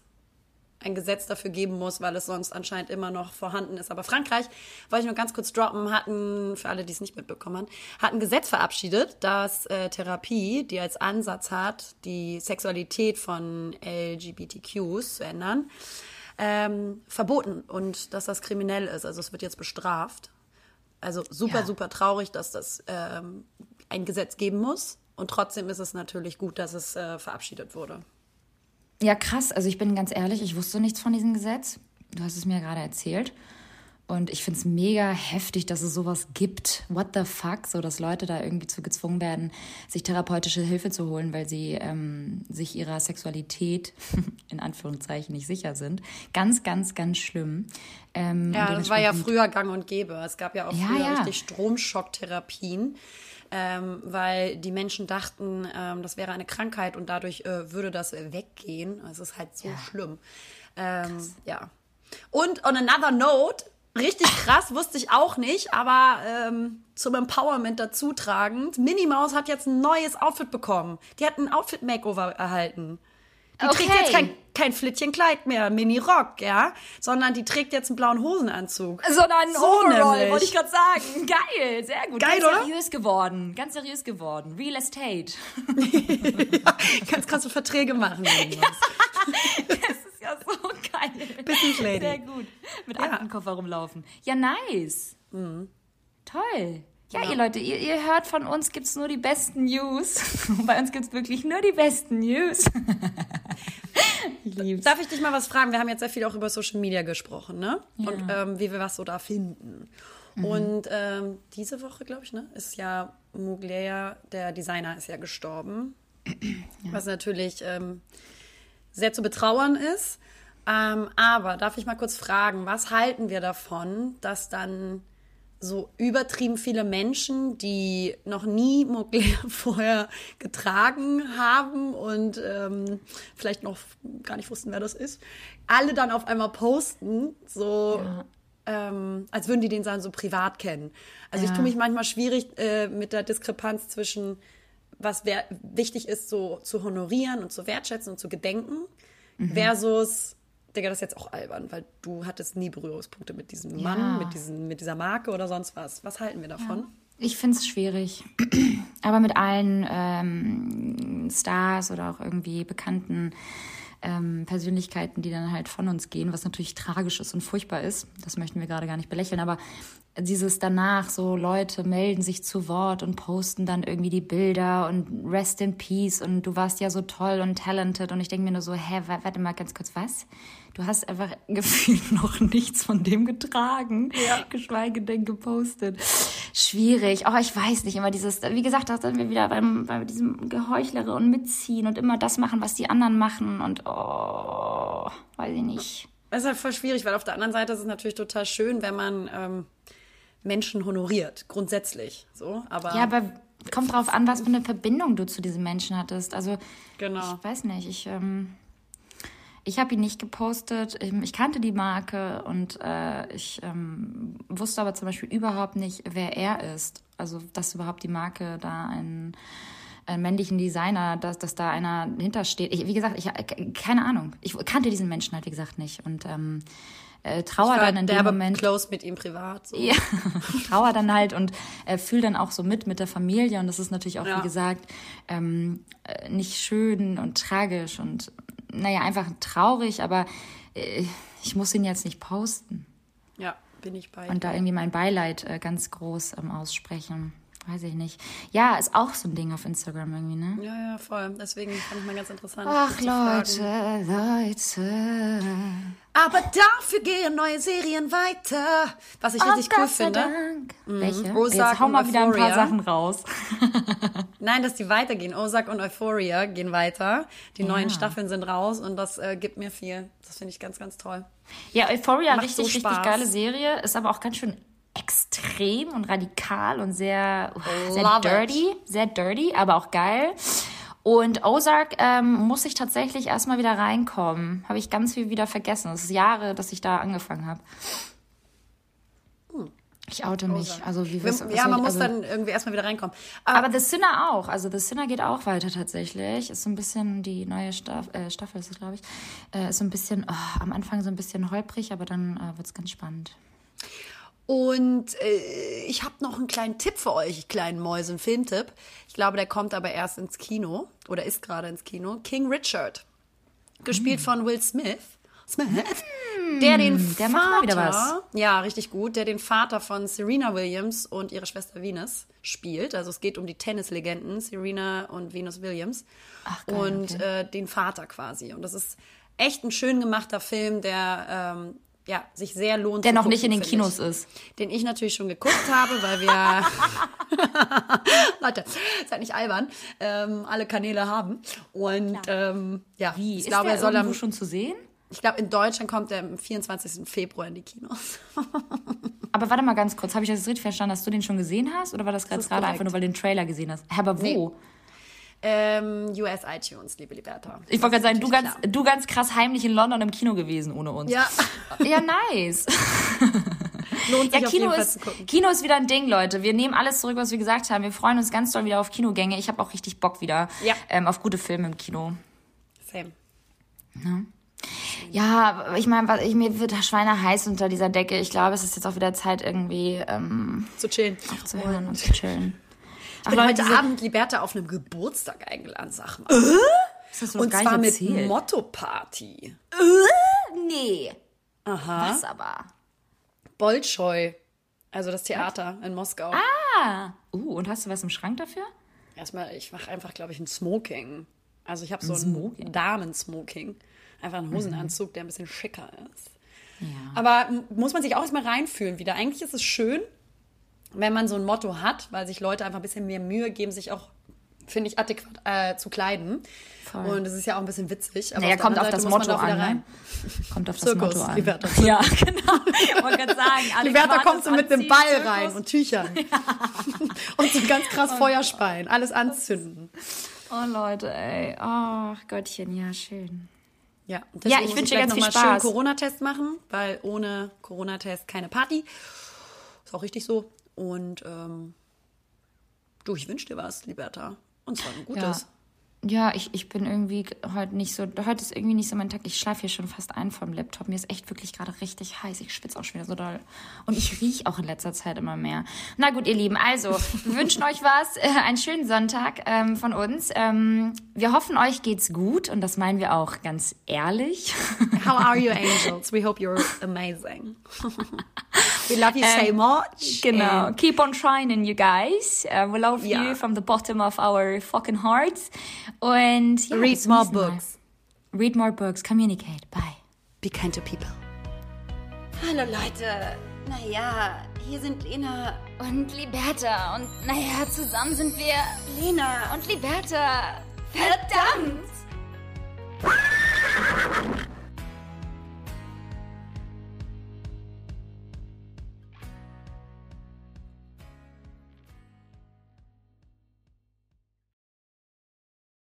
ein Gesetz dafür geben muss, weil es sonst anscheinend immer noch vorhanden ist. Aber Frankreich, wollte ich nur ganz kurz droppen, hatten, für alle, die es nicht mitbekommen haben, hat ein Gesetz verabschiedet, dass äh, Therapie, die als Ansatz hat, die Sexualität von LGBTQs zu ändern, ähm, verboten und dass das kriminell ist. Also es wird jetzt bestraft. Also super, Ja. super traurig, dass das ähm, ein Gesetz geben muss. Und trotzdem ist es natürlich gut, dass es äh, verabschiedet wurde. Ja, krass. Also ich bin ganz ehrlich, ich wusste nichts von diesem Gesetz. Du hast es mir gerade erzählt. Und ich finde es mega heftig, dass es sowas gibt. What the fuck? So, dass Leute da irgendwie zu gezwungen werden, sich therapeutische Hilfe zu holen, weil sie ähm, sich ihrer Sexualität in Anführungszeichen nicht sicher sind. Ganz, ganz, ganz schlimm. Ähm, Ja, das war ja früher gang und gäbe. Es gab ja auch Ja, früher ja. richtig Stromschocktherapien, ähm, weil die Menschen dachten, ähm, das wäre eine Krankheit und dadurch äh, würde das weggehen. Es ist halt so schlimm. Ähm, ja. Und on another note, richtig krass, wusste ich auch nicht, aber ähm, zum Empowerment dazu tragend, Minnie Maus hat jetzt ein neues Outfit bekommen. Die hat ein Outfit-Makeover erhalten. Die trägt Okay. jetzt kein, kein Flittchenkleid mehr, Mini-Rock, ja, sondern die trägt jetzt einen blauen Hosenanzug. Sondern So Overall, nämlich. wollte ich gerade sagen. Geil, sehr gut. Geil, ganz oder? seriös geworden. Ganz seriös geworden. Real Estate. Ganz krasse Verträge machen. Das ist ja so geil. Business Lady. Sehr gut. Mit Ja. Mhm. Aktenkoffer rumlaufen. Ja, nice. Toll. Ja, ihr Leute, ihr, ihr hört von uns gibt's nur die besten News. Bei uns gibt's wirklich nur die besten News. lieb's. Darf ich dich mal was fragen? Wir haben jetzt sehr viel auch über Social Media gesprochen, ne? Und ähm, wie wir was so da finden. Und ähm, diese Woche, glaube ich, ne, ist ja Mugler, der Designer, ist ja gestorben. Was natürlich ähm, sehr zu betrauern ist. Ähm, aber darf ich mal kurz fragen, was halten wir davon, dass dann so übertrieben viele Menschen, die noch nie Mugler vorher getragen haben und ähm, vielleicht noch gar nicht wussten, wer das ist, alle dann auf einmal posten, so ähm, als würden die den dann so privat kennen. Also ich Ja. tue mich manchmal schwierig äh, mit der Diskrepanz zwischen was wichtig ist, so zu honorieren und zu wertschätzen und zu gedenken, versus, Digga, das ist jetzt auch albern, weil du hattest nie Berührungspunkte mit diesem Ja. Mann, mit, diesen, mit dieser Marke oder sonst was. Was halten wir davon? Ich find's schwierig. Aber mit allen ähm, Stars oder auch irgendwie bekannten ähm, Persönlichkeiten, die dann halt von uns gehen, was natürlich tragisch ist und furchtbar ist, das möchten wir gerade gar nicht belächeln, aber dieses danach, so Leute melden sich zu Wort und posten dann irgendwie die Bilder und Rest in Peace und du warst ja so toll und talented und ich denke mir nur so, hä, wa- warte mal ganz kurz, was? Du hast einfach gefühlt noch nichts von dem getragen, geschweige denn gepostet. Schwierig. Oh, ich weiß nicht immer dieses, wie gesagt, da sind wir wieder beim, bei diesem Geheuchlere und Mitziehen und immer das machen, was die anderen machen und oh, weiß ich nicht. Das ist halt voll schwierig, weil auf der anderen Seite ist es natürlich total schön, wenn man ähm, Menschen honoriert, grundsätzlich. So, aber, Ja, aber kommt drauf an, was für eine Verbindung du zu diesem Menschen hattest. Also, Genau. ich weiß nicht, ich, ähm, ich habe ihn nicht gepostet. Ähm, Ich kannte die Marke und äh, ich ähm, wusste aber zum Beispiel überhaupt nicht, wer er ist. Also, dass überhaupt die Marke da einen, einen männlichen Designer, dass, dass da einer hintersteht. Ich, wie gesagt, ich äh, keine Ahnung. Ich kannte diesen Menschen halt, wie gesagt, nicht. Und ähm, äh, trauer dann in dem Moment. close mit ihm privat. So. Ja, trauer dann halt und äh, fühl dann auch so mit mit der Familie und das ist natürlich auch, Ja. wie gesagt, ähm, äh, nicht schön und tragisch und naja, einfach traurig, aber äh, ich muss ihn jetzt nicht posten. Ja, bin ich bei. Und da irgendwie mein Beileid äh, ganz groß ähm, aussprechen. Weiß ich nicht. Ja, ist auch so ein Ding auf Instagram irgendwie, ne? Ja, ja, voll. Deswegen fand ich mal ganz interessant. Ach. Leute, Leute. Aber dafür gehen neue Serien weiter. Was ich richtig Oh, cool Gott sei finde. Dank. Welche? Ozark Jetzt hau mal wieder ein paar. Sachen raus. Nein, dass die weitergehen. Ozark und Euphoria gehen weiter. Die neuen Staffeln sind raus und das äh, gibt mir viel. Das finde ich ganz, ganz toll. Ja, Euphoria, Macht richtig, so richtig geile Serie. Ist aber auch ganz schön extrem und radikal und sehr, sehr dirty. Sehr dirty, aber auch geil. Und Ozark ähm, muss ich tatsächlich erstmal wieder reinkommen. Habe ich ganz viel wieder vergessen. Das ist Jahre, dass ich da angefangen habe. Ich oute mich. Also wie was, was ja, man ich- muss also, dann irgendwie erstmal wieder reinkommen. Aber, Aber The Sinner auch. Also The Sinner geht auch weiter tatsächlich. Ist so ein bisschen die neue Staff äh, Staffel, ist es, glaube ich. Äh, ist so ein bisschen, oh, am Anfang so ein bisschen holprig, aber dann äh, wird's ganz spannend. Und äh, ich habe noch einen kleinen Tipp für euch, kleinen Mäusen, Filmtipp. Ich glaube, der kommt aber erst ins Kino oder ist gerade ins Kino. King Richard, gespielt Hm. von Will Smith. Smith, der den der Vater, macht mal wieder was. ja, richtig gut, der den Vater von Serena Williams und ihre Schwester Venus spielt. Also es geht um die Tennislegenden Serena und Venus Williams Ach, geil, und äh, den Vater quasi. Und das ist echt ein schön gemachter Film, der ähm, ja, sich sehr lohnt. Der noch nicht in den Kinos ich ist. den ich natürlich schon geguckt habe, weil wir, Leute, seid nicht albern, ähm, alle Kanäle haben. Und ähm, ja, Wie? ich ist glaube, er soll irgendwo am, schon zu sehen? ich glaube, in Deutschland kommt er am 24. Februar in die Kinos. Aber warte mal ganz kurz, habe ich das richtig verstanden, dass du den schon gesehen hast? Oder war das gerade ist gerade einfach nur, weil du den Trailer gesehen hast? Aber wo? Ähm, US iTunes, liebe Liberta. Ich wollte gerade sagen, du ganz, klar. du ganz krass heimlich in London im Kino gewesen ohne uns. Ja, Ja, nice. lohnt sich Ja, Kino ist. Kino ist wieder ein Ding, Leute. Wir nehmen alles zurück, was wir gesagt haben. Wir freuen uns ganz doll wieder auf Kinogänge. Ich habe auch richtig Bock wieder Ja. ähm, auf gute Filme im Kino. Same. Ja, ich meine, ich, mir wird Schweine heiß unter dieser Decke. Ich glaube, es ist jetzt auch wieder Zeit, irgendwie ähm, Zu chillen. zu hören und zu chillen. Ich bin heute diese- Abend Liberta auf einem Geburtstag eingeladen, sag mal. das hast du noch Und zwar mit. Motto-Party. Nee. Aha. Was aber? Bolschoi. Also das Theater in Moskau. Ah. Uh, und hast du was im Schrank dafür? Erstmal, ich mache einfach, glaube ich, ein Smoking. Also ich habe so ein Smoking? Mhm. Damensmoking. Einfach einen Hosenanzug, der ein bisschen schicker ist. Ja. Aber muss man sich auch erstmal reinfühlen wieder. Eigentlich ist es schön, wenn man so ein Motto hat, weil sich Leute einfach ein bisschen mehr Mühe geben, sich auch, finde ich, adäquat äh, zu kleiden. Voll. Und es ist ja auch ein bisschen witzig. Aber Naja, auf kommt auf anderen das Motto an? Kommt auf das Zirkus, Motto an. Liberta, Ja, genau. Ich wollte gerade sagen, Liberta kommt so mit einem Ball Zirkus. rein und Tüchern. und so ganz krass Feuerspeien. Alles anzünden. Oh, Leute, ey. Ach, Gottchen, ja, schön. Ja, und Ja, ich wünsche dir ganz viel mal schön Spaß. Corona-Test machen, weil ohne Corona-Test keine Party. Ist auch richtig so. Und ähm, du, ich wünsche dir was, Liberta. Und zwar ein Ja. gutes. Ja, ich, ich bin irgendwie heute nicht so, heute ist irgendwie nicht so mein Tag. Ich schlafe hier schon fast ein vom Laptop. Mir ist echt wirklich gerade richtig heiß. Ich schwitze auch schon wieder so doll. Und ich rieche auch in letzter Zeit immer mehr. Na gut, ihr Lieben, also, wir wünschen euch was. Äh, einen schönen Sonntag ähm, von uns. Ähm, wir hoffen, euch geht's gut. Und das meinen wir auch ganz ehrlich. How are you, angels? We hope you're amazing. We love you and so much. Genau. And Keep on shining, you guys. Uh, we love yeah. you from the bottom of our fucking hearts. Und ja, read more books. Mal. Read more books. Communicate. Bye. Be kind to people. Hallo Leute. Naja, hier sind Lena und Liberta. Und naja, zusammen sind wir Lena und Liberta. Verdammt!